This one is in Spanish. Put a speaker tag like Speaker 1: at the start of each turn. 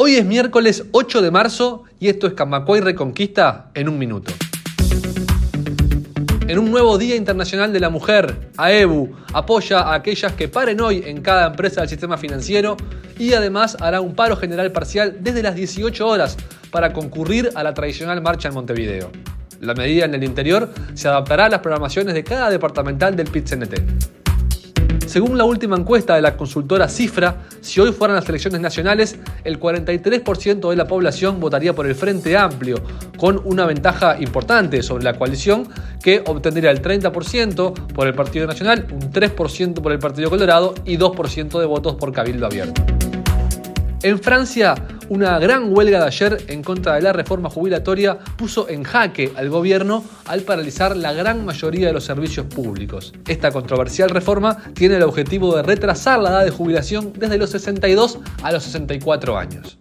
Speaker 1: Hoy es miércoles 8 de marzo y esto es Camacuay Reconquista en un minuto. En un nuevo Día Internacional de la Mujer, AEBU apoya a aquellas que paren hoy en cada empresa del sistema financiero y además hará un paro general parcial desde las 18 horas para concurrir a la tradicional marcha en Montevideo. La medida en el interior se adaptará a las programaciones de cada departamental del PIT-CNT. Según la última encuesta de la consultora Cifra, si hoy fueran las elecciones nacionales, el 43% de la población votaría por el Frente Amplio, con una ventaja importante sobre la coalición que obtendría el 30% por el Partido Nacional, un 3% por el Partido Colorado y 2% de votos por Cabildo Abierto. En Francia, una gran huelga de ayer en contra de la reforma jubilatoria puso en jaque al gobierno al paralizar la gran mayoría de los servicios públicos. Esta controversial reforma tiene el objetivo de retrasar la edad de jubilación desde los 62 a los 64 años.